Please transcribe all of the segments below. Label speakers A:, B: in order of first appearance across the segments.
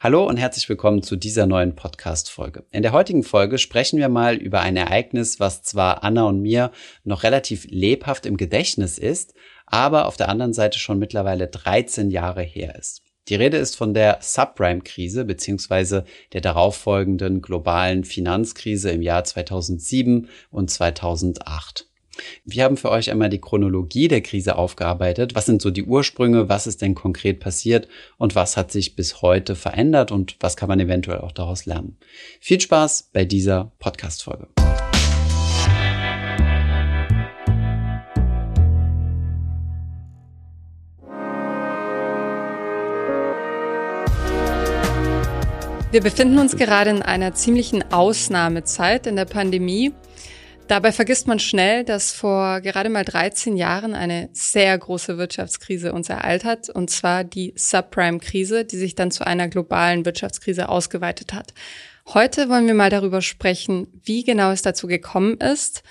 A: Hallo und herzlich willkommen zu dieser neuen Podcast-Folge. In der heutigen Folge sprechen wir mal über ein Ereignis, was zwar Anna und mir noch relativ lebhaft im Gedächtnis ist, aber auf der anderen Seite schon mittlerweile 13 Jahre her ist. Die Rede ist von der Subprime-Krise beziehungsweise der darauffolgenden globalen Finanzkrise im Jahr 2007 und 2008. Wir haben für euch einmal die Chronologie der Krise aufgearbeitet. Was sind so die Ursprünge? Was ist denn konkret passiert? Und was hat sich bis heute verändert? Und was kann man eventuell auch daraus lernen? Viel Spaß bei dieser Podcast-Folge.
B: Wir befinden uns gerade in einer ziemlichen Ausnahmezeit in der Pandemie. Dabei vergisst man schnell, dass vor gerade mal 13 Jahren eine sehr große Wirtschaftskrise uns ereilt hat, und zwar die Subprime-Krise, die sich dann zu einer globalen Wirtschaftskrise ausgeweitet hat. Heute wollen wir mal darüber sprechen, wie genau es dazu gekommen ist.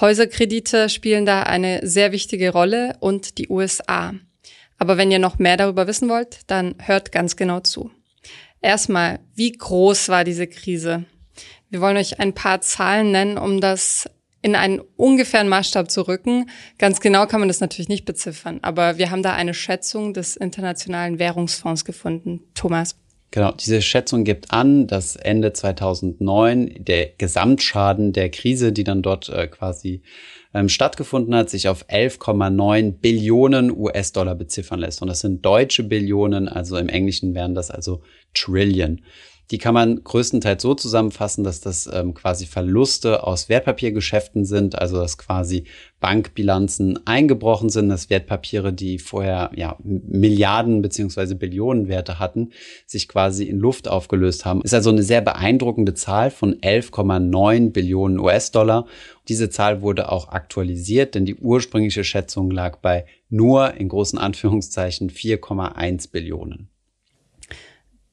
B: Häuserkredite spielen da eine sehr wichtige Rolle und die USA. Aber wenn ihr noch mehr darüber wissen wollt, dann hört ganz genau zu. Erstmal, wie groß war diese Krise? Wir wollen euch ein paar Zahlen nennen, um das in einen ungefähren Maßstab zu rücken. Ganz genau kann man das natürlich nicht beziffern, aber wir haben da eine Schätzung des Internationalen Währungsfonds gefunden. Thomas.
A: Genau, diese Schätzung gibt an, dass Ende 2009 der Gesamtschaden der Krise, die dann dort äh, quasi ähm, stattgefunden hat, sich auf 11,9 Billionen US-Dollar beziffern lässt. Und das sind deutsche Billionen, also im Englischen wären das also Trillion. Die kann man größtenteils so zusammenfassen, dass das ähm, quasi Verluste aus Wertpapiergeschäften sind, also dass quasi Bankbilanzen eingebrochen sind, dass Wertpapiere, die vorher ja Milliarden beziehungsweise Billionen Werte hatten, sich quasi in Luft aufgelöst haben. Ist also eine sehr beeindruckende Zahl von 11,9 Billionen US-Dollar. Diese Zahl wurde auch aktualisiert, denn die ursprüngliche Schätzung lag bei nur in großen Anführungszeichen 4,1 Billionen.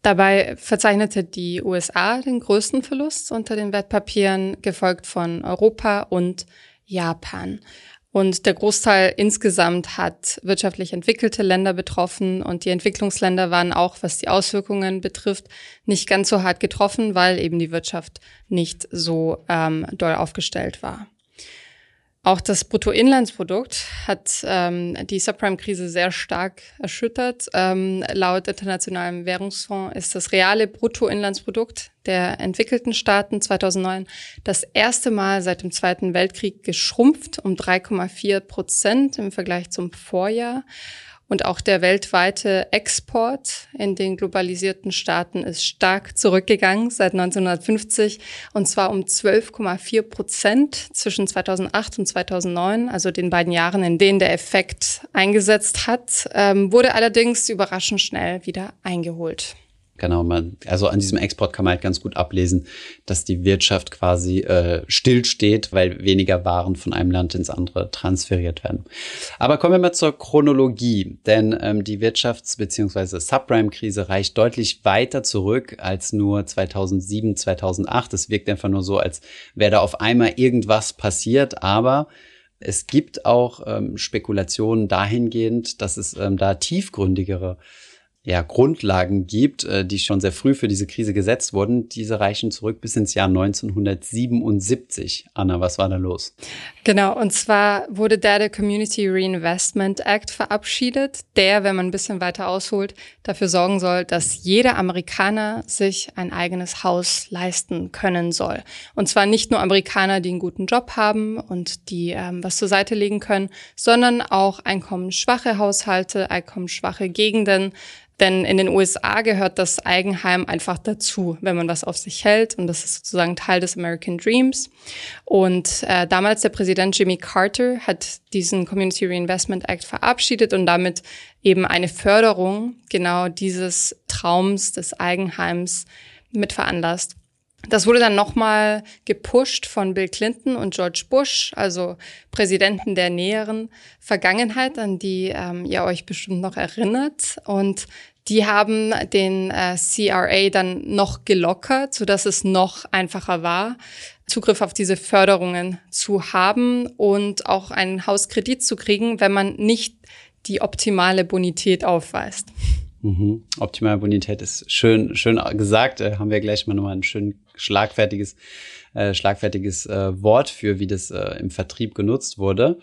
B: Dabei verzeichnete die USA den größten Verlust unter den Wertpapieren, gefolgt von Europa und Japan. Und der Großteil insgesamt hat wirtschaftlich entwickelte Länder betroffen und die Entwicklungsländer waren auch, was die Auswirkungen betrifft, nicht ganz so hart getroffen, weil eben die Wirtschaft nicht so ähm, doll aufgestellt war. Auch das Bruttoinlandsprodukt hat ähm, die Subprime-Krise sehr stark erschüttert. Ähm, laut Internationalem Währungsfonds ist das reale Bruttoinlandsprodukt der entwickelten Staaten 2009 das erste Mal seit dem Zweiten Weltkrieg geschrumpft um 3,4 Prozent im Vergleich zum Vorjahr. Und auch der weltweite Export in den globalisierten Staaten ist stark zurückgegangen seit 1950 und zwar um 12,4 Prozent zwischen 2008 und 2009, also den beiden Jahren, in denen der Effekt eingesetzt hat, ähm, wurde allerdings überraschend schnell wieder eingeholt.
A: Genau, man, also an diesem Export kann man halt ganz gut ablesen, dass die Wirtschaft quasi äh, stillsteht, weil weniger Waren von einem Land ins andere transferiert werden. Aber kommen wir mal zur Chronologie, denn ähm, die Wirtschafts- bzw. Subprime-Krise reicht deutlich weiter zurück als nur 2007, 2008. Es wirkt einfach nur so, als wäre da auf einmal irgendwas passiert, aber es gibt auch ähm, Spekulationen dahingehend, dass es ähm, da tiefgründigere ja, Grundlagen gibt, äh, die schon sehr früh für diese Krise gesetzt wurden. Diese reichen zurück bis ins Jahr 1977. Anna, was war da los?
B: Genau, und zwar wurde da der Community Reinvestment Act verabschiedet, der, wenn man ein bisschen weiter ausholt, dafür sorgen soll, dass jeder Amerikaner sich ein eigenes Haus leisten können soll. Und zwar nicht nur Amerikaner, die einen guten Job haben und die ähm, was zur Seite legen können, sondern auch einkommensschwache Haushalte, einkommensschwache Gegenden, denn in den USA gehört das Eigenheim einfach dazu, wenn man was auf sich hält. Und das ist sozusagen Teil des American Dreams. Und äh, damals der Präsident Jimmy Carter hat diesen Community Reinvestment Act verabschiedet und damit eben eine Förderung genau dieses Traums des Eigenheims mit veranlasst. Das wurde dann nochmal gepusht von Bill Clinton und George Bush, also Präsidenten der näheren Vergangenheit, an die ähm, ihr euch bestimmt noch erinnert. Und die haben den äh, CRA dann noch gelockert, so dass es noch einfacher war, Zugriff auf diese Förderungen zu haben und auch einen Hauskredit zu kriegen, wenn man nicht die optimale Bonität aufweist.
A: Mhm. Optimale Bonität ist schön, schön gesagt. Äh, haben wir gleich mal nochmal ein schön schlagfertiges, äh, schlagfertiges äh, Wort für, wie das äh, im Vertrieb genutzt wurde.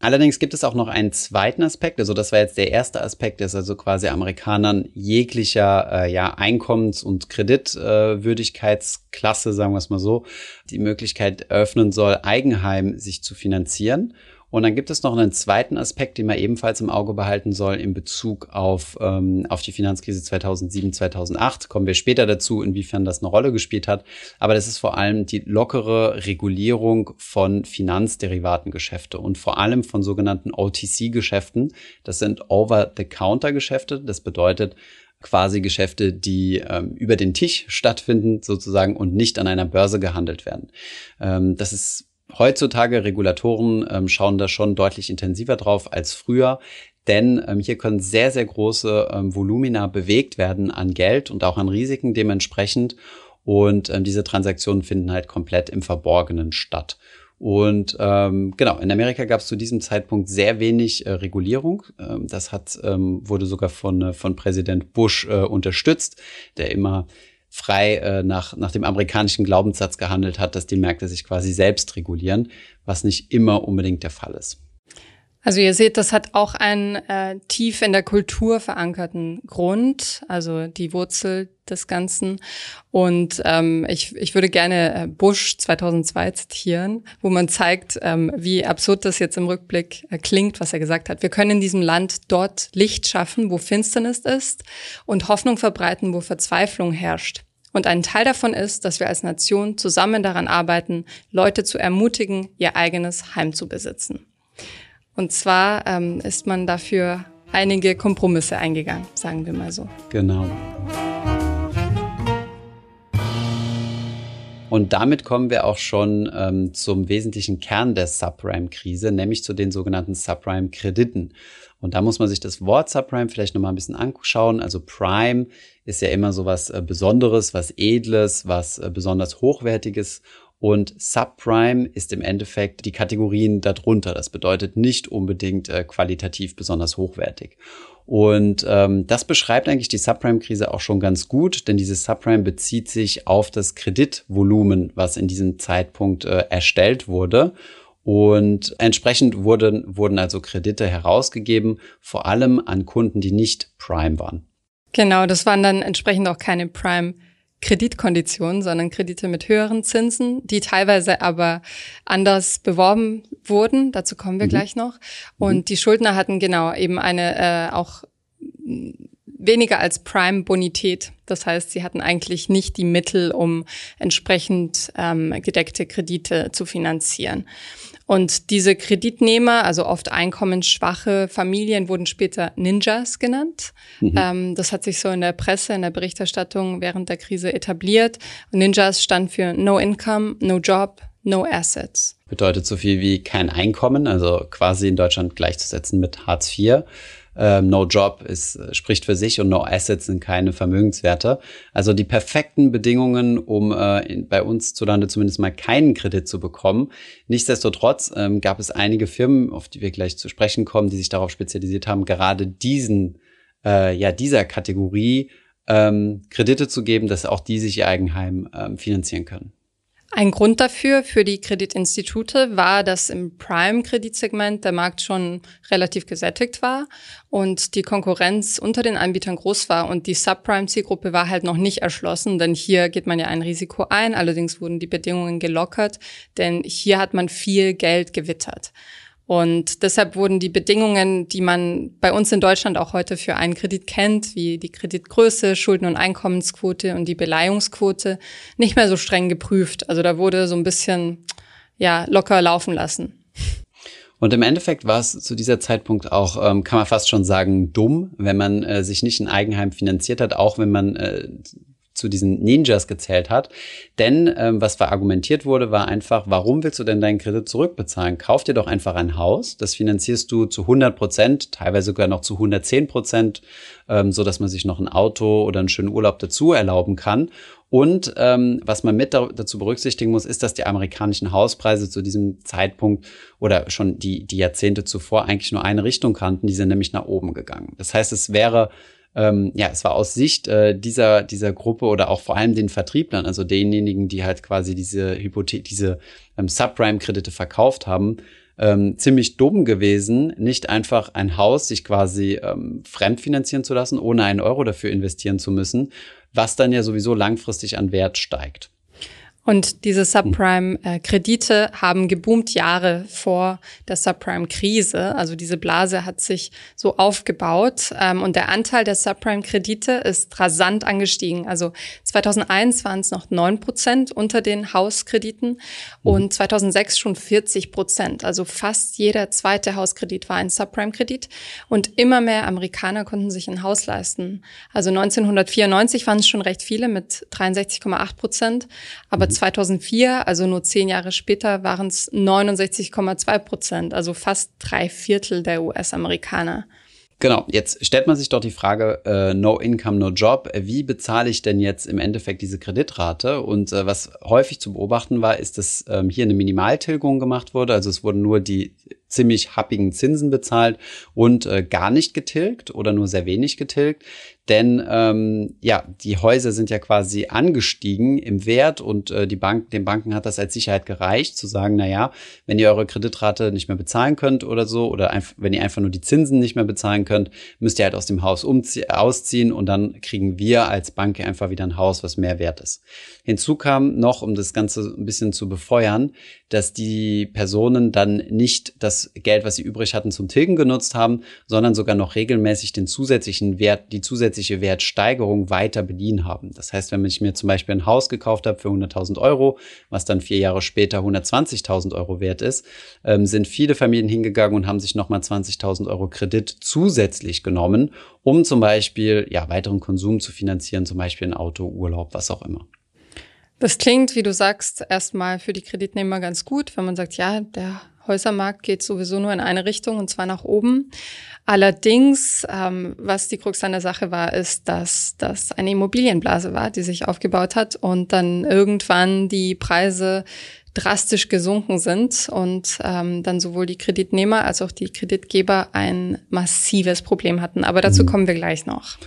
A: Allerdings gibt es auch noch einen zweiten Aspekt. Also das war jetzt der erste Aspekt, dass also quasi Amerikanern jeglicher äh, ja, Einkommens- und Kreditwürdigkeitsklasse, äh, sagen wir es mal so, die Möglichkeit eröffnen soll, Eigenheim sich zu finanzieren. Und dann gibt es noch einen zweiten Aspekt, den man ebenfalls im Auge behalten soll in Bezug auf, ähm, auf die Finanzkrise 2007, 2008. Kommen wir später dazu, inwiefern das eine Rolle gespielt hat. Aber das ist vor allem die lockere Regulierung von Finanzderivatengeschäfte und vor allem von sogenannten OTC-Geschäften. Das sind Over-the-Counter-Geschäfte. Das bedeutet, quasi Geschäfte, die ähm, über den Tisch stattfinden sozusagen und nicht an einer Börse gehandelt werden. Ähm, das ist heutzutage Regulatoren ähm, schauen da schon deutlich intensiver drauf als früher. Denn ähm, hier können sehr, sehr große ähm, Volumina bewegt werden an Geld und auch an Risiken dementsprechend. Und ähm, diese Transaktionen finden halt komplett im Verborgenen statt. Und ähm, genau, in Amerika gab es zu diesem Zeitpunkt sehr wenig äh, Regulierung. Ähm, das hat, ähm, wurde sogar von, äh, von Präsident Bush äh, unterstützt, der immer frei äh, nach, nach dem amerikanischen Glaubenssatz gehandelt hat, dass die Märkte sich quasi selbst regulieren, was nicht immer unbedingt der Fall ist.
B: Also ihr seht, das hat auch einen äh, tief in der Kultur verankerten Grund, also die Wurzel des Ganzen. Und ähm, ich, ich würde gerne äh, Bush 2002 zitieren, wo man zeigt, ähm, wie absurd das jetzt im Rückblick äh, klingt, was er gesagt hat. Wir können in diesem Land dort Licht schaffen, wo Finsternis ist und Hoffnung verbreiten, wo Verzweiflung herrscht. Und ein Teil davon ist, dass wir als Nation zusammen daran arbeiten, Leute zu ermutigen, ihr eigenes Heim zu besitzen. Und zwar ähm, ist man dafür einige Kompromisse eingegangen, sagen wir mal so.
A: Genau. Und damit kommen wir auch schon ähm, zum wesentlichen Kern der Subprime-Krise, nämlich zu den sogenannten Subprime-Krediten. Und da muss man sich das Wort Subprime vielleicht nochmal ein bisschen anschauen. Also Prime ist ja immer so was äh, Besonderes, was Edles, was äh, besonders Hochwertiges. Und Subprime ist im Endeffekt die Kategorien darunter. Das bedeutet nicht unbedingt äh, qualitativ besonders hochwertig. Und ähm, das beschreibt eigentlich die Subprime-Krise auch schon ganz gut, denn diese Subprime bezieht sich auf das Kreditvolumen, was in diesem Zeitpunkt äh, erstellt wurde. Und entsprechend wurden, wurden also Kredite herausgegeben, vor allem an Kunden, die nicht Prime waren.
B: Genau, das waren dann entsprechend auch keine Prime Kreditkonditionen, sondern Kredite mit höheren Zinsen, die teilweise aber anders beworben wurden. Dazu kommen wir mhm. gleich noch. Und mhm. die Schuldner hatten genau eben eine äh, auch weniger als Prime-Bonität. Das heißt, sie hatten eigentlich nicht die Mittel, um entsprechend ähm, gedeckte Kredite zu finanzieren. Und diese Kreditnehmer, also oft einkommensschwache Familien, wurden später Ninjas genannt. Mhm. Ähm, das hat sich so in der Presse, in der Berichterstattung während der Krise etabliert. Und Ninjas stand für No Income, No Job, No Assets.
A: Bedeutet so viel wie kein Einkommen, also quasi in Deutschland gleichzusetzen mit Hartz IV ähm, No Job ist, äh, spricht für sich und No Assets sind keine Vermögenswerte. Also die perfekten Bedingungen, um äh, in, bei uns zu Lande zumindest mal keinen Kredit zu bekommen. Nichtsdestotrotz ähm, gab es einige Firmen, auf die wir gleich zu sprechen kommen, die sich darauf spezialisiert haben, gerade diesen, äh, ja, dieser Kategorie ähm, Kredite zu geben, dass auch die sich ihr Eigenheim ähm, finanzieren können.
B: Ein Grund dafür, für die Kreditinstitute, war, dass im Prime-Kreditsegment der Markt schon relativ gesättigt war und die Konkurrenz unter den Anbietern groß war und die Subprime-Zielgruppe war halt noch nicht erschlossen, denn hier geht man ja ein Risiko ein, allerdings wurden die Bedingungen gelockert, denn hier hat man viel Geld gewittert. Und deshalb wurden die Bedingungen, die man bei uns in Deutschland auch heute für einen Kredit kennt, wie die Kreditgröße, Schulden- und Einkommensquote und die Beleihungsquote, nicht mehr so streng geprüft. Also da wurde so ein bisschen, ja, locker laufen lassen.
A: Und im Endeffekt war es zu dieser Zeitpunkt auch, ähm, kann man fast schon sagen, dumm, wenn man äh, sich nicht ein Eigenheim finanziert hat, auch wenn man äh, zu diesen Ninjas gezählt hat. Denn ähm, was verargumentiert wurde, war einfach, warum willst du denn deinen Kredit zurückbezahlen? Kauf dir doch einfach ein Haus, das finanzierst du zu 100 Prozent, teilweise sogar noch zu 110 Prozent, ähm, so dass man sich noch ein Auto oder einen schönen Urlaub dazu erlauben kann. Und ähm, was man mit dazu berücksichtigen muss, ist, dass die amerikanischen Hauspreise zu diesem Zeitpunkt oder schon die, die Jahrzehnte zuvor eigentlich nur eine Richtung kannten, die sind nämlich nach oben gegangen. Das heißt, es wäre ähm, ja, es war aus Sicht äh, dieser, dieser Gruppe oder auch vor allem den Vertrieblern, also denjenigen, die halt quasi diese Hypothe diese ähm, Subprime-Kredite verkauft haben, ähm, ziemlich dumm gewesen, nicht einfach ein Haus sich quasi ähm, fremdfinanzieren zu lassen, ohne einen Euro dafür investieren zu müssen, was dann ja sowieso langfristig an Wert steigt.
B: Und diese Subprime-Kredite haben geboomt Jahre vor der Subprime-Krise. Also diese Blase hat sich so aufgebaut ähm, und der Anteil der Subprime-Kredite ist rasant angestiegen. Also 2001 waren es noch neun Prozent unter den Hauskrediten mhm. und 2006 schon 40 Prozent. Also fast jeder zweite Hauskredit war ein Subprime-Kredit und immer mehr Amerikaner konnten sich ein Haus leisten. Also 1994 waren es schon recht viele mit 63,8 Prozent, aber mhm. 2004, also nur zehn Jahre später, waren es 69,2 Prozent, also fast drei Viertel der US-Amerikaner.
A: Genau, jetzt stellt man sich doch die Frage, äh, no income, no job, wie bezahle ich denn jetzt im Endeffekt diese Kreditrate? Und äh, was häufig zu beobachten war, ist, dass ähm, hier eine Minimaltilgung gemacht wurde. Also es wurden nur die ziemlich happigen Zinsen bezahlt und äh, gar nicht getilgt oder nur sehr wenig getilgt. Denn ähm, ja, die Häuser sind ja quasi angestiegen im Wert und äh, die Bank, den Banken hat das als Sicherheit gereicht, zu sagen, na ja, wenn ihr eure Kreditrate nicht mehr bezahlen könnt oder so, oder einfach, wenn ihr einfach nur die Zinsen nicht mehr bezahlen könnt, müsst ihr halt aus dem Haus ausziehen und dann kriegen wir als Bank einfach wieder ein Haus, was mehr wert ist. Hinzu kam noch, um das Ganze ein bisschen zu befeuern, dass die Personen dann nicht das Geld, was sie übrig hatten, zum Tilgen genutzt haben, sondern sogar noch regelmäßig den zusätzlichen Wert, die zusätzliche Wertsteigerung weiter bedienen haben. Das heißt, wenn ich mir zum Beispiel ein Haus gekauft habe für 100.000 Euro, was dann vier Jahre später 120.000 Euro wert ist, ähm, sind viele Familien hingegangen und haben sich nochmal 20.000 Euro Kredit zusätzlich genommen, um zum Beispiel ja weiteren Konsum zu finanzieren, zum Beispiel ein Auto, Urlaub, was auch immer.
B: Das klingt, wie du sagst, erstmal für die Kreditnehmer ganz gut, wenn man sagt, ja, der Häusermarkt geht sowieso nur in eine Richtung und zwar nach oben. Allerdings, ähm, was die Krux an der Sache war, ist, dass das eine Immobilienblase war, die sich aufgebaut hat und dann irgendwann die Preise drastisch gesunken sind und ähm, dann sowohl die Kreditnehmer als auch die Kreditgeber ein massives Problem hatten. Aber dazu mhm. kommen wir gleich noch.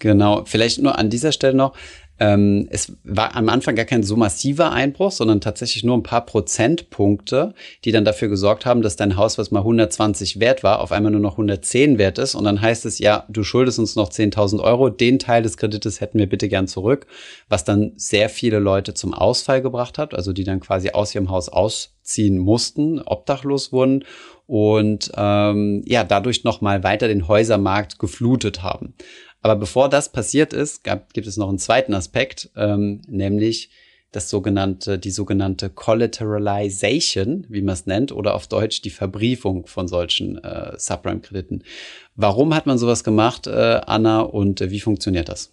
A: Genau, vielleicht nur an dieser Stelle noch. Ähm, es war am Anfang gar kein so massiver Einbruch, sondern tatsächlich nur ein paar Prozentpunkte, die dann dafür gesorgt haben, dass dein Haus, was mal 120 wert war, auf einmal nur noch 110 wert ist. Und dann heißt es, ja, du schuldest uns noch 10.000 Euro, den Teil des Kredites hätten wir bitte gern zurück, was dann sehr viele Leute zum Ausfall gebracht hat, also die dann quasi aus ihrem Haus ausziehen mussten, obdachlos wurden und ähm, ja, dadurch nochmal weiter den Häusermarkt geflutet haben. Aber bevor das passiert ist, gab, gibt es noch einen zweiten Aspekt, ähm, nämlich das sogenannte, die sogenannte Collateralization, wie man es nennt, oder auf Deutsch die Verbriefung von solchen äh, Subprime-Krediten. Warum hat man sowas gemacht, äh, Anna, und äh, wie funktioniert das?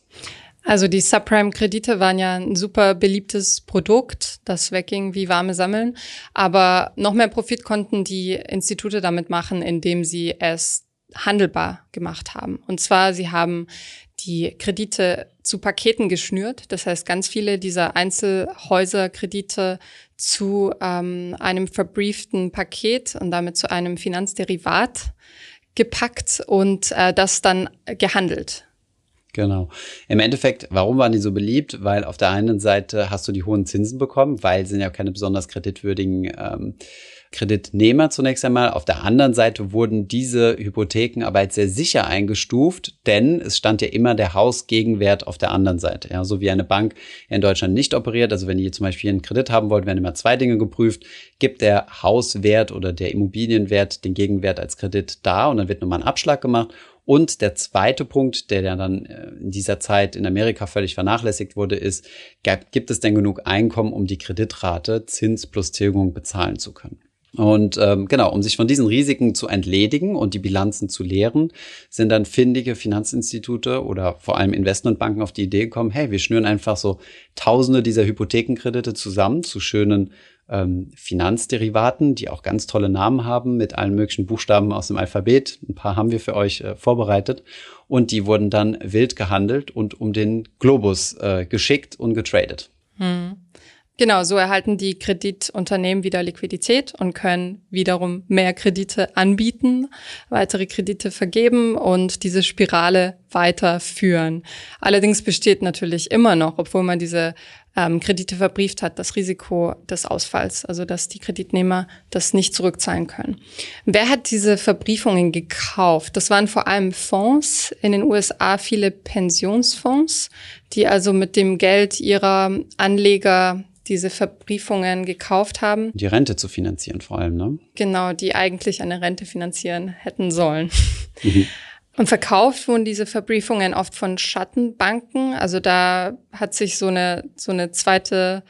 B: Also die Subprime-Kredite waren ja ein super beliebtes Produkt, das wegging wie warme Sammeln. Aber noch mehr Profit konnten die Institute damit machen, indem sie es handelbar gemacht haben. Und zwar, sie haben die Kredite zu Paketen geschnürt. Das heißt, ganz viele dieser Einzelhäuserkredite zu ähm, einem verbrieften Paket und damit zu einem Finanzderivat gepackt und äh, das dann gehandelt.
A: Genau. Im Endeffekt, warum waren die so beliebt? Weil auf der einen Seite hast du die hohen Zinsen bekommen, weil sind ja keine besonders kreditwürdigen ähm, Kreditnehmer zunächst einmal. Auf der anderen Seite wurden diese Hypotheken aber als sehr sicher eingestuft, denn es stand ja immer der Hausgegenwert auf der anderen Seite. Ja, so wie eine Bank in Deutschland nicht operiert. Also wenn ihr zum Beispiel einen Kredit haben wollt, werden immer zwei Dinge geprüft. Gibt der Hauswert oder der Immobilienwert den Gegenwert als Kredit da und dann wird nochmal ein Abschlag gemacht. Und der zweite Punkt, der dann äh, in dieser Zeit in Amerika völlig vernachlässigt wurde, ist, gibt es denn genug Einkommen, um die Kreditrate Zins plus Tilgung bezahlen zu können? Und ähm, genau, um sich von diesen Risiken zu entledigen und die Bilanzen zu leeren, sind dann findige Finanzinstitute oder vor allem Investmentbanken auf die Idee gekommen, hey, wir schnüren einfach so Tausende dieser Hypothekenkredite zusammen zu schönen ähm, Finanzderivaten, die auch ganz tolle Namen haben mit allen möglichen Buchstaben aus dem Alphabet. Ein paar haben wir für euch äh, vorbereitet. Und die wurden dann wild gehandelt und um den Globus äh, geschickt und getradet. Hm.
B: Genau, so erhalten die Kreditunternehmen wieder Liquidität und können wiederum mehr Kredite anbieten, weitere Kredite vergeben und diese Spirale weiterführen. Allerdings besteht natürlich immer noch, obwohl man diese ähm, Kredite verbrieft hat, das Risiko des Ausfalls, also dass die Kreditnehmer das nicht zurückzahlen können. Wer hat diese Verbriefungen gekauft? Das waren vor allem Fonds, in den USA viele Pensionsfonds, die also mit dem Geld ihrer Anleger diese Verbriefungen gekauft haben.
A: Die Rente zu finanzieren vor allem, ne?
B: Genau, die eigentlich eine Rente finanzieren hätten sollen. Mhm. Und verkauft wurden diese Verbriefungen oft von Schattenbanken. Also da hat sich so eine, so eine zweite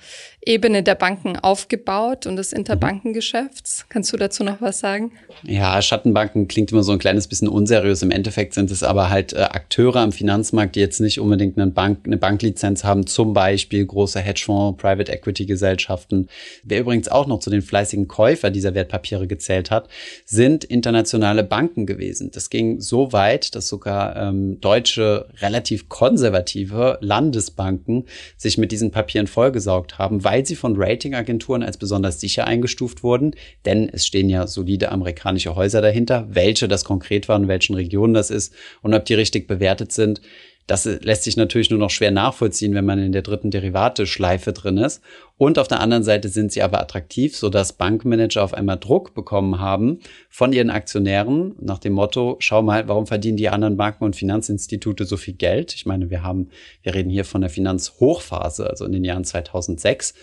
B: Ebene der Banken aufgebaut und des Interbankengeschäfts. Kannst du dazu noch was sagen?
A: Ja, Schattenbanken klingt immer so ein kleines bisschen unseriös. Im Endeffekt sind es aber halt äh, Akteure am Finanzmarkt, die jetzt nicht unbedingt eine, Bank, eine Banklizenz haben, zum Beispiel große Hedgefonds, Private Equity Gesellschaften. Wer übrigens auch noch zu den fleißigen Käufer dieser Wertpapiere gezählt hat, sind internationale Banken gewesen. Das ging so weit, dass sogar ähm, deutsche, relativ konservative Landesbanken sich mit diesen Papieren vollgesaugt haben, weil sie von Ratingagenturen als besonders sicher eingestuft wurden, denn es stehen ja solide amerikanische Häuser dahinter, welche das konkret waren, in welchen Regionen das ist und ob die richtig bewertet sind. Das lässt sich natürlich nur noch schwer nachvollziehen, wenn man in der dritten Derivate-Schleife drin ist. Und auf der anderen Seite sind sie aber attraktiv, sodass Bankmanager auf einmal Druck bekommen haben von ihren Aktionären nach dem Motto, schau mal, warum verdienen die anderen Banken und Finanzinstitute so viel Geld? Ich meine, wir haben, wir reden hier von der Finanzhochphase, also in den Jahren 2006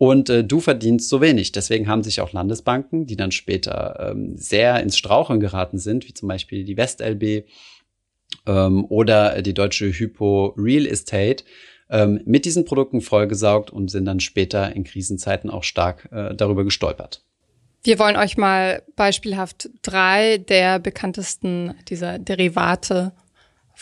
A: und äh, du verdienst so wenig. Deswegen haben sich auch Landesbanken, die dann später ähm, sehr ins Straucheln geraten sind, wie zum Beispiel die WestLB ähm, oder die deutsche Hypo Real Estate ähm, mit diesen Produkten vollgesaugt und sind dann später in Krisenzeiten auch stark äh, darüber gestolpert.
B: Wir wollen euch mal beispielhaft drei der bekanntesten dieser Derivate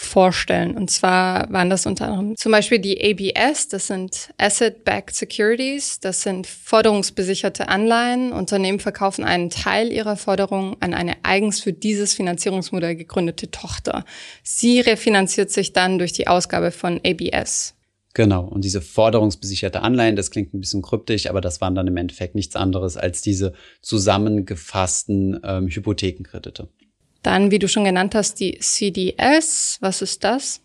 B: vorstellen. Und zwar waren das unter anderem zum Beispiel die ABS, das sind Asset-Backed Securities, das sind forderungsbesicherte Anleihen. Unternehmen verkaufen einen Teil ihrer Forderungen an eine eigens für dieses Finanzierungsmodell gegründete Tochter. Sie refinanziert sich dann durch die Ausgabe von ABS.
A: Genau, und diese forderungsbesicherte Anleihen, das klingt ein bisschen kryptisch, aber das waren dann im Endeffekt nichts anderes als diese zusammengefassten ähm, Hypothekenkredite.
B: Dann, wie du schon genannt hast, die CDS. Was ist das?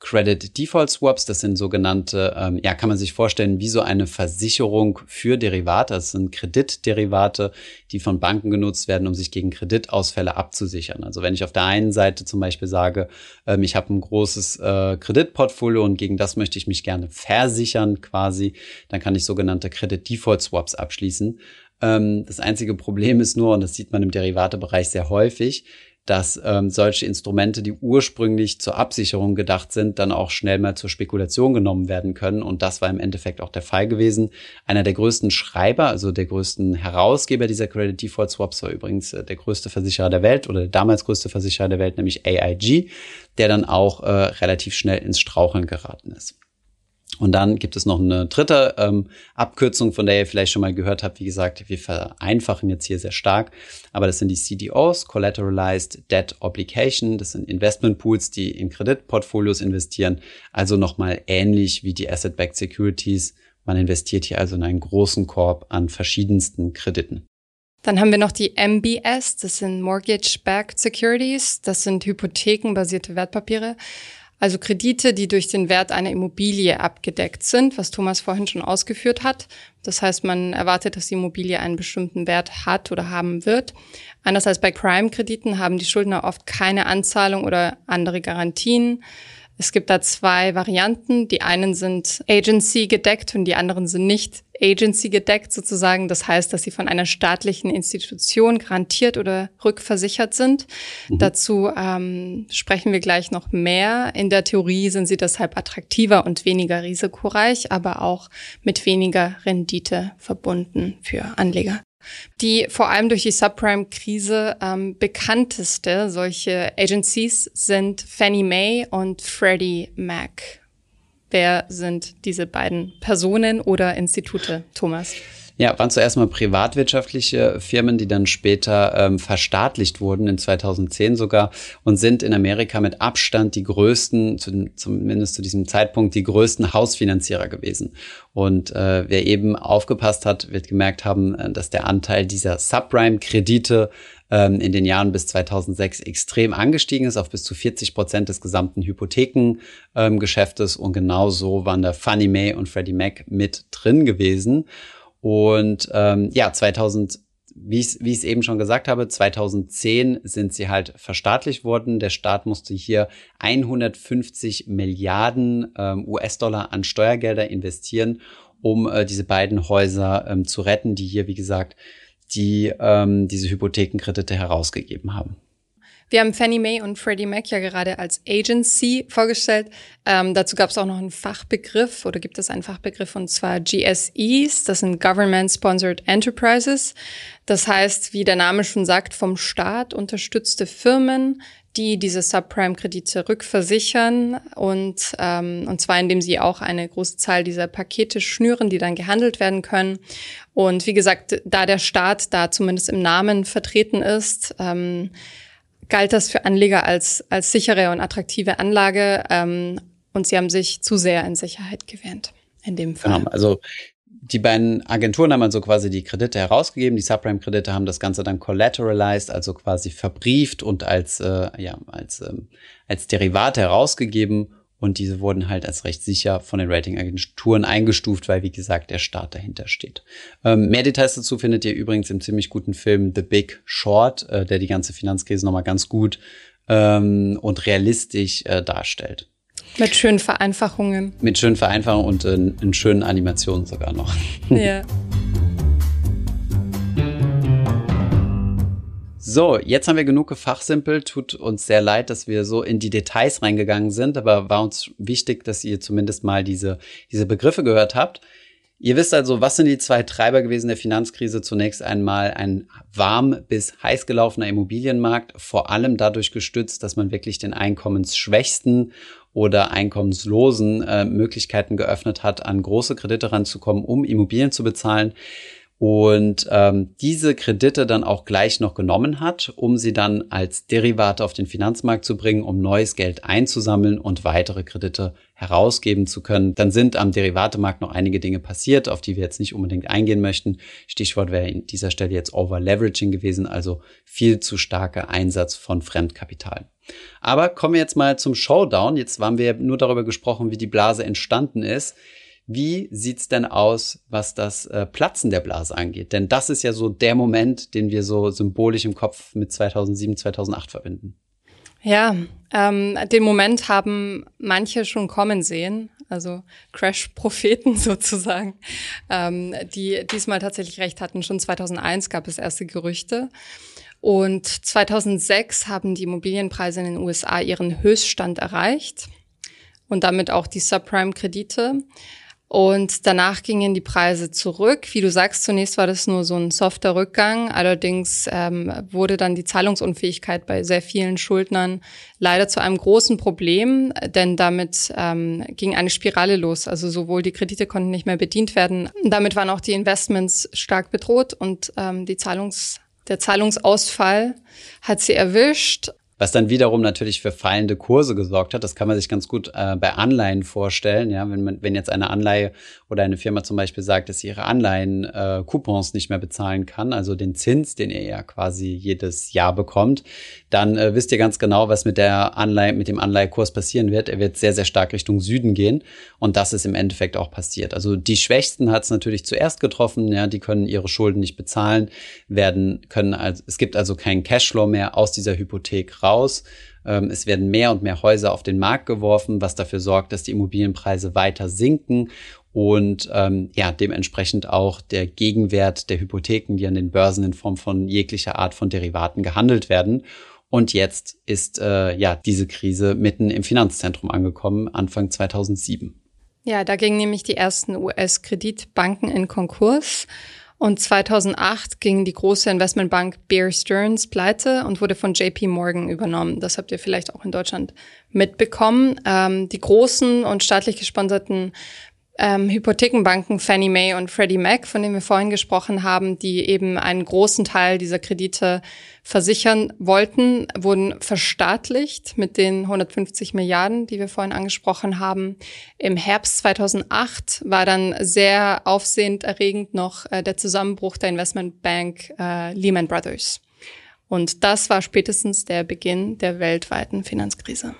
A: Credit Default Swaps, das sind sogenannte, ähm, ja, kann man sich vorstellen, wie so eine Versicherung für Derivate. Das sind Kreditderivate, die von Banken genutzt werden, um sich gegen Kreditausfälle abzusichern. Also wenn ich auf der einen Seite zum Beispiel sage, ähm, ich habe ein großes äh, Kreditportfolio und gegen das möchte ich mich gerne versichern quasi, dann kann ich sogenannte Credit Default Swaps abschließen. Ähm, das einzige Problem ist nur, und das sieht man im Derivatebereich sehr häufig, dass ähm, solche Instrumente, die ursprünglich zur Absicherung gedacht sind, dann auch schnell mal zur Spekulation genommen werden können. Und das war im Endeffekt auch der Fall gewesen. Einer der größten Schreiber, also der größten Herausgeber dieser Credit Default Swaps war übrigens äh, der größte Versicherer der Welt oder der damals größte Versicherer der Welt, nämlich AIG, der dann auch äh, relativ schnell ins Straucheln geraten ist. Und dann gibt es noch eine dritte ähm, Abkürzung, von der ihr vielleicht schon mal gehört habt. Wie gesagt, wir vereinfachen jetzt hier sehr stark. Aber das sind die CDOs, Collateralized Debt Obligation. Das sind Investment Pools, die in Kreditportfolios investieren. Also nochmal ähnlich wie die Asset-Backed Securities. Man investiert hier also in einen großen Korb an verschiedensten Krediten.
B: Dann haben wir noch die MBS, das sind Mortgage-Backed Securities, das sind hypothekenbasierte Wertpapiere. Also Kredite, die durch den Wert einer Immobilie abgedeckt sind, was Thomas vorhin schon ausgeführt hat. Das heißt, man erwartet, dass die Immobilie einen bestimmten Wert hat oder haben wird. Anders als bei Crime-Krediten haben die Schuldner oft keine Anzahlung oder andere Garantien. Es gibt da zwei Varianten. Die einen sind Agency gedeckt und die anderen sind nicht Agency gedeckt sozusagen. Das heißt, dass sie von einer staatlichen Institution garantiert oder rückversichert sind. Mhm. Dazu ähm, sprechen wir gleich noch mehr. In der Theorie sind sie deshalb attraktiver und weniger risikoreich, aber auch mit weniger Rendite verbunden für Anleger. Die vor allem durch die Subprime-Krise ähm, bekannteste solche Agencies sind Fannie Mae und Freddie Mac. Wer sind diese beiden Personen oder Institute, Thomas?
A: Ja, waren zuerst mal privatwirtschaftliche Firmen, die dann später ähm, verstaatlicht wurden, in 2010 sogar, und sind in Amerika mit Abstand die größten, zu, zumindest zu diesem Zeitpunkt, die größten Hausfinanzierer gewesen. Und äh, wer eben aufgepasst hat, wird gemerkt haben, äh, dass der Anteil dieser Subprime-Kredite ähm, in den Jahren bis 2006 extrem angestiegen ist auf bis zu 40 Prozent des gesamten Hypothekengeschäftes. Ähm, und genau so waren da Fannie Mae und Freddie Mac mit drin gewesen. Und ähm, ja, 2000 wie ich es eben schon gesagt habe, 2010 sind sie halt verstaatlicht worden. Der Staat musste hier 150 Milliarden ähm, US-Dollar an Steuergelder investieren, um äh, diese beiden Häuser ähm, zu retten, die hier, wie gesagt, die ähm, diese Hypothekenkredite herausgegeben haben.
B: Wir haben Fannie Mae und Freddie Mac ja gerade als Agency vorgestellt. Ähm, dazu gab es auch noch einen Fachbegriff oder gibt es einen Fachbegriff und zwar GSEs. Das sind Government Sponsored Enterprises. Das heißt, wie der Name schon sagt, vom Staat unterstützte Firmen, die diese Subprime-Kredite rückversichern und, ähm, und zwar indem sie auch eine große Zahl dieser Pakete schnüren, die dann gehandelt werden können. Und wie gesagt, da der Staat da zumindest im Namen vertreten ist, ähm, galt das für Anleger als, als sichere und attraktive Anlage ähm, und sie haben sich zu sehr in Sicherheit gewähnt in dem Fall.
A: Genau, also die beiden Agenturen haben also quasi die Kredite herausgegeben. Die Subprime-Kredite haben das Ganze dann collateralized, also quasi verbrieft und als, äh, ja, als, ähm, als Derivate herausgegeben. Und diese wurden halt als recht sicher von den Ratingagenturen eingestuft, weil, wie gesagt, der Staat dahinter steht. Ähm, mehr Details dazu findet ihr übrigens im ziemlich guten Film The Big Short, äh, der die ganze Finanzkrise nochmal ganz gut ähm, und realistisch äh, darstellt.
B: Mit schönen Vereinfachungen.
A: Mit schönen Vereinfachungen und äh, in schönen Animationen sogar noch. Ja. So, jetzt haben wir genug gefachsimpelt. Tut uns sehr leid, dass wir so in die Details reingegangen sind, aber war uns wichtig, dass ihr zumindest mal diese, diese Begriffe gehört habt. Ihr wisst also, was sind die zwei Treiber gewesen der Finanzkrise? Zunächst einmal ein warm bis heiß gelaufener Immobilienmarkt, vor allem dadurch gestützt, dass man wirklich den Einkommensschwächsten oder Einkommenslosen äh, Möglichkeiten geöffnet hat, an große Kredite ranzukommen, um Immobilien zu bezahlen und ähm, diese Kredite dann auch gleich noch genommen hat, um sie dann als Derivate auf den Finanzmarkt zu bringen, um neues Geld einzusammeln und weitere Kredite herausgeben zu können. Dann sind am Derivatemarkt noch einige Dinge passiert, auf die wir jetzt nicht unbedingt eingehen möchten. Stichwort wäre in dieser Stelle jetzt Over-Leveraging gewesen, also viel zu starker Einsatz von Fremdkapital. Aber kommen wir jetzt mal zum Showdown. Jetzt haben wir nur darüber gesprochen, wie die Blase entstanden ist. Wie sieht's denn aus, was das äh, Platzen der Blase angeht? Denn das ist ja so der Moment, den wir so symbolisch im Kopf mit 2007, 2008 verbinden.
B: Ja, ähm, den Moment haben manche schon kommen sehen, also Crash-Propheten sozusagen, ähm, die diesmal tatsächlich recht hatten. Schon 2001 gab es erste Gerüchte. Und 2006 haben die Immobilienpreise in den USA ihren Höchststand erreicht und damit auch die Subprime-Kredite. Und danach gingen die Preise zurück. Wie du sagst, zunächst war das nur so ein softer Rückgang. Allerdings ähm, wurde dann die Zahlungsunfähigkeit bei sehr vielen Schuldnern leider zu einem großen Problem, denn damit ähm, ging eine Spirale los. Also sowohl die Kredite konnten nicht mehr bedient werden, damit waren auch die Investments stark bedroht und ähm, die Zahlungs der Zahlungsausfall hat sie erwischt
A: was dann wiederum natürlich für fallende Kurse gesorgt hat. Das kann man sich ganz gut äh, bei Anleihen vorstellen. Ja, wenn man, wenn jetzt eine Anleihe oder eine Firma zum Beispiel sagt, dass sie ihre Anleihen äh, Coupons nicht mehr bezahlen kann, also den Zins, den ihr ja quasi jedes Jahr bekommt, dann äh, wisst ihr ganz genau, was mit der Anleihe, mit dem Anleihekurs passieren wird. Er wird sehr, sehr stark Richtung Süden gehen. Und das ist im Endeffekt auch passiert. Also die Schwächsten hat es natürlich zuerst getroffen. Ja, die können ihre Schulden nicht bezahlen, werden, können also, es gibt also keinen Cashflow mehr aus dieser Hypothek raus. Ähm, es werden mehr und mehr Häuser auf den Markt geworfen, was dafür sorgt, dass die Immobilienpreise weiter sinken und ähm, ja, dementsprechend auch der Gegenwert der Hypotheken, die an den Börsen in Form von jeglicher Art von Derivaten gehandelt werden. Und jetzt ist äh, ja diese Krise mitten im Finanzzentrum angekommen, Anfang 2007.
B: Ja, da gingen nämlich die ersten US-Kreditbanken in Konkurs. Und 2008 ging die große Investmentbank Bear Stearns pleite und wurde von JP Morgan übernommen. Das habt ihr vielleicht auch in Deutschland mitbekommen. Ähm, die großen und staatlich gesponserten ähm, Hypothekenbanken Fannie Mae und Freddie Mac, von denen wir vorhin gesprochen haben, die eben einen großen Teil dieser Kredite versichern wollten, wurden verstaatlicht mit den 150 Milliarden, die wir vorhin angesprochen haben. Im Herbst 2008 war dann sehr aufsehenderregend noch äh, der Zusammenbruch der Investmentbank äh, Lehman Brothers. Und das war spätestens der Beginn der weltweiten Finanzkrise.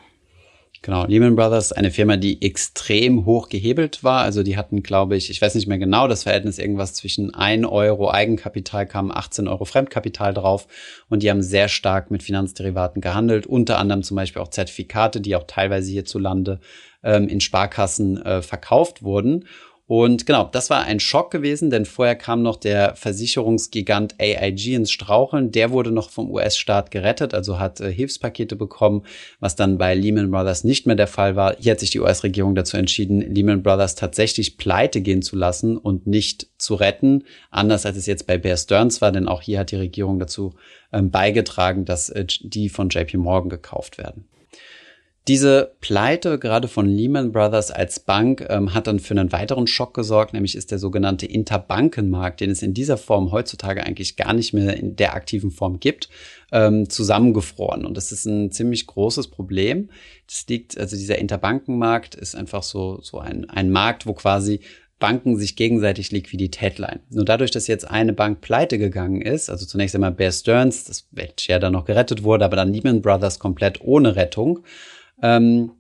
A: Genau, Lehman Brothers, eine Firma, die extrem hoch gehebelt war. Also die hatten, glaube ich, ich weiß nicht mehr genau, das Verhältnis irgendwas zwischen 1 Euro Eigenkapital kam 18 Euro Fremdkapital drauf. Und die haben sehr stark mit Finanzderivaten gehandelt, unter anderem zum Beispiel auch Zertifikate, die auch teilweise hierzulande ähm, in Sparkassen äh, verkauft wurden. Und genau, das war ein Schock gewesen, denn vorher kam noch der Versicherungsgigant AIG ins Straucheln. Der wurde noch vom US-Staat gerettet, also hat äh, Hilfspakete bekommen, was dann bei Lehman Brothers nicht mehr der Fall war. Hier hat sich die US-Regierung dazu entschieden, Lehman Brothers tatsächlich pleite gehen zu lassen und nicht zu retten. Anders als es jetzt bei Bear Stearns war, denn auch hier hat die Regierung dazu ähm, beigetragen, dass äh, die von JP Morgan gekauft werden. Diese Pleite gerade von Lehman Brothers als Bank ähm, hat dann für einen weiteren Schock gesorgt, nämlich ist der sogenannte Interbankenmarkt, den es in dieser Form heutzutage eigentlich gar nicht mehr in der aktiven Form gibt, ähm, zusammengefroren. Und das ist ein ziemlich großes Problem. Das liegt, also dieser Interbankenmarkt ist einfach so, so ein, ein Markt, wo quasi Banken sich gegenseitig Liquidität leihen. Nur dadurch, dass jetzt eine Bank pleite gegangen ist, also zunächst einmal Bear Stearns, das welches ja dann noch gerettet wurde, aber dann Lehman Brothers komplett ohne Rettung, ähm,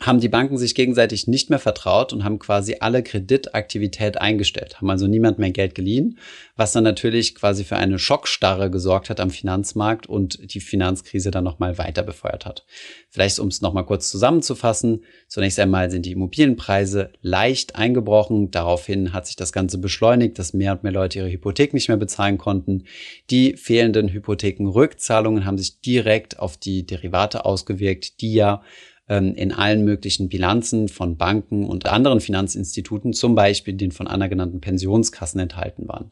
A: haben die Banken sich gegenseitig nicht mehr vertraut und haben quasi alle Kreditaktivität eingestellt, haben also niemand mehr Geld geliehen, was dann natürlich quasi für eine Schockstarre gesorgt hat am Finanzmarkt und die Finanzkrise dann nochmal weiter befeuert hat. Vielleicht, um es nochmal kurz zusammenzufassen, zunächst einmal sind die Immobilienpreise leicht eingebrochen, daraufhin hat sich das Ganze beschleunigt, dass mehr und mehr Leute ihre Hypothek nicht mehr bezahlen konnten. Die fehlenden Hypothekenrückzahlungen haben sich direkt auf die Derivate ausgewirkt, die ja in allen möglichen Bilanzen von Banken und anderen Finanzinstituten, zum Beispiel den von Anna genannten Pensionskassen enthalten waren.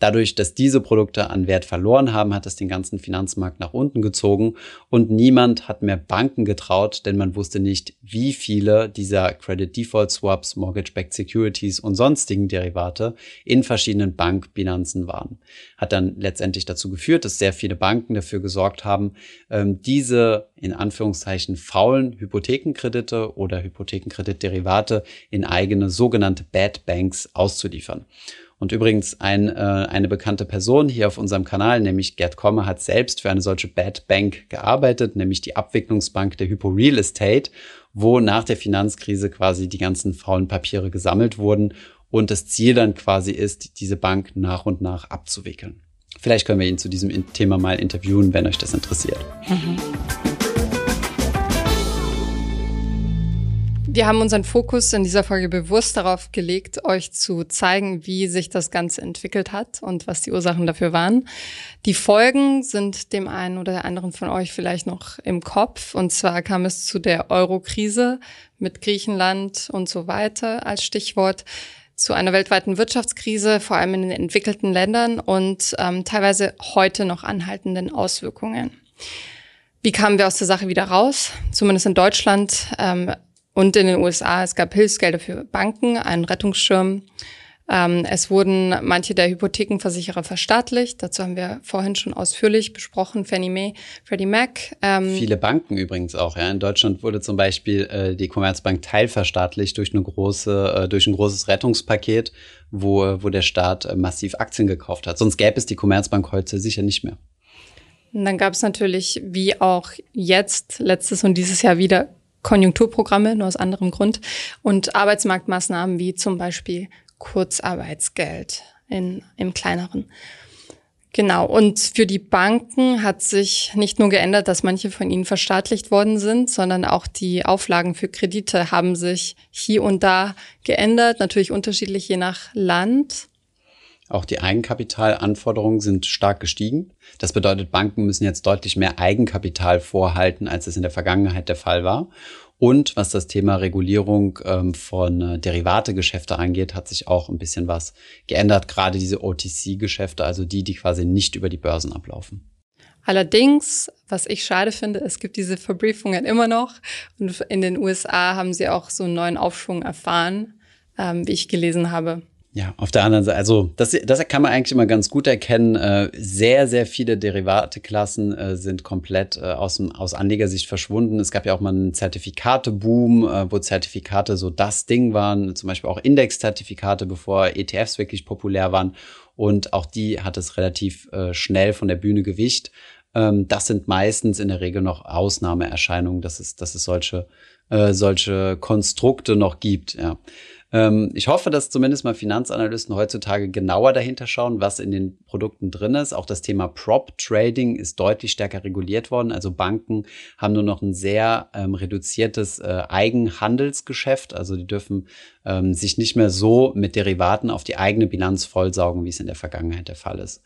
A: Dadurch, dass diese Produkte an Wert verloren haben, hat es den ganzen Finanzmarkt nach unten gezogen und niemand hat mehr Banken getraut, denn man wusste nicht, wie viele dieser Credit Default Swaps, Mortgage-Backed Securities und sonstigen Derivate in verschiedenen Bankbilanzen waren. Hat dann letztendlich dazu geführt, dass sehr viele Banken dafür gesorgt haben, ähm, diese in Anführungszeichen faulen Hypothekenkredite oder Hypothekenkreditderivate in eigene sogenannte Bad Banks auszuliefern. Und übrigens ein, äh, eine bekannte Person hier auf unserem Kanal, nämlich Gerd Komme, hat selbst für eine solche Bad Bank gearbeitet, nämlich die Abwicklungsbank der Hypo Real Estate, wo nach der Finanzkrise quasi die ganzen faulen Papiere gesammelt wurden und das Ziel dann quasi ist, diese Bank nach und nach abzuwickeln. Vielleicht können wir ihn zu diesem Thema mal interviewen, wenn euch das interessiert. Mhm.
B: Wir haben unseren Fokus in dieser Folge bewusst darauf gelegt, euch zu zeigen, wie sich das Ganze entwickelt hat und was die Ursachen dafür waren. Die Folgen sind dem einen oder der anderen von euch vielleicht noch im Kopf. Und zwar kam es zu der Euro-Krise mit Griechenland und so weiter als Stichwort zu einer weltweiten Wirtschaftskrise, vor allem in den entwickelten Ländern und ähm, teilweise heute noch anhaltenden Auswirkungen. Wie kamen wir aus der Sache wieder raus? Zumindest in Deutschland ähm, und in den USA, es gab Hilfsgelder für Banken, einen Rettungsschirm. Ähm, es wurden manche der Hypothekenversicherer verstaatlicht. Dazu haben wir vorhin schon ausführlich besprochen. Fannie Mae, Freddie Mac.
A: Ähm, Viele Banken übrigens auch. Ja. In Deutschland wurde zum Beispiel äh, die Commerzbank teilverstaatlicht durch eine große, äh, durch ein großes Rettungspaket, wo, wo der Staat äh, massiv Aktien gekauft hat. Sonst gäbe es die Commerzbank heute sicher nicht mehr.
B: Und dann gab es natürlich, wie auch jetzt, letztes und dieses Jahr wieder, Konjunkturprogramme, nur aus anderem Grund, und Arbeitsmarktmaßnahmen wie zum Beispiel Kurzarbeitsgeld in, im kleineren. Genau. Und für die Banken hat sich nicht nur geändert, dass manche von ihnen verstaatlicht worden sind, sondern auch die Auflagen für Kredite haben sich hier und da geändert, natürlich unterschiedlich je nach Land.
A: Auch die Eigenkapitalanforderungen sind stark gestiegen. Das bedeutet, Banken müssen jetzt deutlich mehr Eigenkapital vorhalten, als es in der Vergangenheit der Fall war. Und was das Thema Regulierung ähm, von äh, Derivategeschäfte angeht, hat sich auch ein bisschen was geändert. Gerade diese OTC-Geschäfte, also die, die quasi nicht über die Börsen ablaufen.
B: Allerdings, was ich schade finde, es gibt diese Verbriefungen immer noch. Und in den USA haben sie auch so einen neuen Aufschwung erfahren ähm, wie ich gelesen habe.
A: Ja, auf der anderen Seite, also das, das kann man eigentlich immer ganz gut erkennen. Äh, sehr, sehr viele Derivateklassen äh, sind komplett äh, aus, dem, aus Anlegersicht verschwunden. Es gab ja auch mal einen Zertifikate-Boom, äh, wo Zertifikate so das Ding waren, zum Beispiel auch Index-Zertifikate, bevor ETFs wirklich populär waren. Und auch die hat es relativ äh, schnell von der Bühne gewicht. Ähm, das sind meistens in der Regel noch Ausnahmeerscheinungen, dass es, dass es solche, äh, solche Konstrukte noch gibt. Ja. Ähm, ich hoffe, dass zumindest mal Finanzanalysten heutzutage genauer dahinter schauen, was in den Produkten drin ist. Auch das Thema Prop Trading ist deutlich stärker reguliert worden. Also Banken haben nur noch ein sehr ähm, reduziertes äh, Eigenhandelsgeschäft. Also die dürfen ähm, sich nicht mehr so mit Derivaten auf die eigene Bilanz vollsaugen, wie es in der Vergangenheit der Fall ist.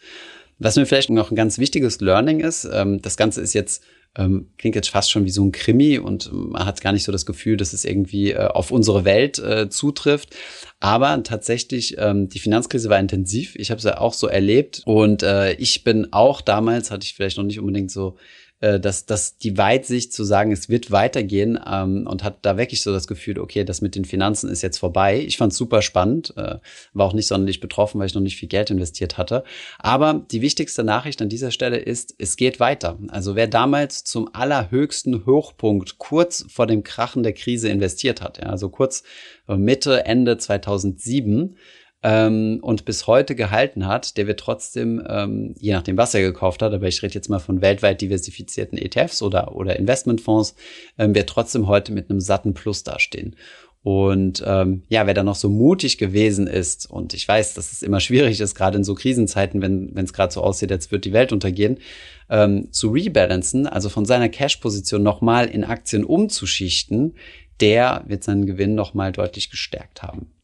A: Was mir vielleicht noch ein ganz wichtiges Learning ist, ähm, das Ganze ist jetzt ähm, klingt jetzt fast schon wie so ein Krimi und man hat gar nicht so das Gefühl, dass es irgendwie äh, auf unsere Welt äh, zutrifft. Aber tatsächlich, ähm, die Finanzkrise war intensiv. Ich habe es ja auch so erlebt und äh, ich bin auch damals, hatte ich vielleicht noch nicht unbedingt so äh, dass, dass die Weitsicht zu sagen, es wird weitergehen ähm, und hat da wirklich so das Gefühl, okay, das mit den Finanzen ist jetzt vorbei. Ich fand es super spannend, äh, war auch nicht sonderlich betroffen, weil ich noch nicht viel Geld investiert hatte. Aber die wichtigste Nachricht an dieser Stelle ist, es geht weiter. Also wer damals zum allerhöchsten Hochpunkt kurz vor dem Krachen der Krise investiert hat, ja, also kurz äh, Mitte, Ende 2007, ähm, und bis heute gehalten hat, der wird trotzdem, ähm, je nachdem, was er gekauft hat, aber ich rede jetzt mal von weltweit diversifizierten ETFs oder, oder Investmentfonds, ähm, wird trotzdem heute mit einem satten Plus dastehen. Und ähm, ja, wer da noch so mutig gewesen ist, und ich weiß, dass es immer schwierig ist, gerade in so Krisenzeiten, wenn es gerade so aussieht, als wird die Welt untergehen, ähm, zu rebalancen, also von seiner Cash-Position nochmal in Aktien umzuschichten, der wird seinen Gewinn nochmal deutlich gestärkt haben.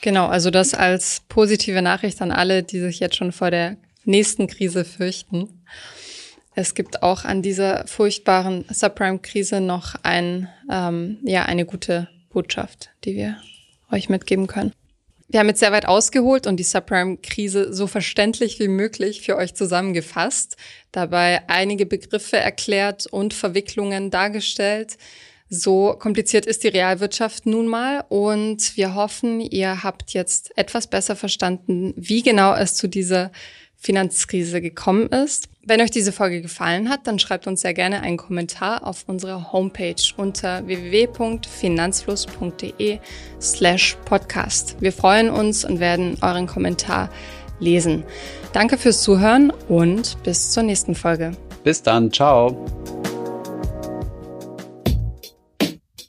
B: Genau, also das als positive Nachricht an alle, die sich jetzt schon vor der nächsten Krise fürchten. Es gibt auch an dieser furchtbaren Subprime-Krise noch ein, ähm, ja, eine gute Botschaft, die wir euch mitgeben können. Wir haben jetzt sehr weit ausgeholt und die Subprime-Krise so verständlich wie möglich für euch zusammengefasst, dabei einige Begriffe erklärt und Verwicklungen dargestellt. So kompliziert ist die Realwirtschaft nun mal und wir hoffen, ihr habt jetzt etwas besser verstanden, wie genau es zu dieser Finanzkrise gekommen ist. Wenn euch diese Folge gefallen hat, dann schreibt uns sehr gerne einen Kommentar auf unserer Homepage unter www.finanzfluss.de slash podcast. Wir freuen uns und werden euren Kommentar lesen. Danke fürs Zuhören und bis zur nächsten Folge.
A: Bis dann, ciao.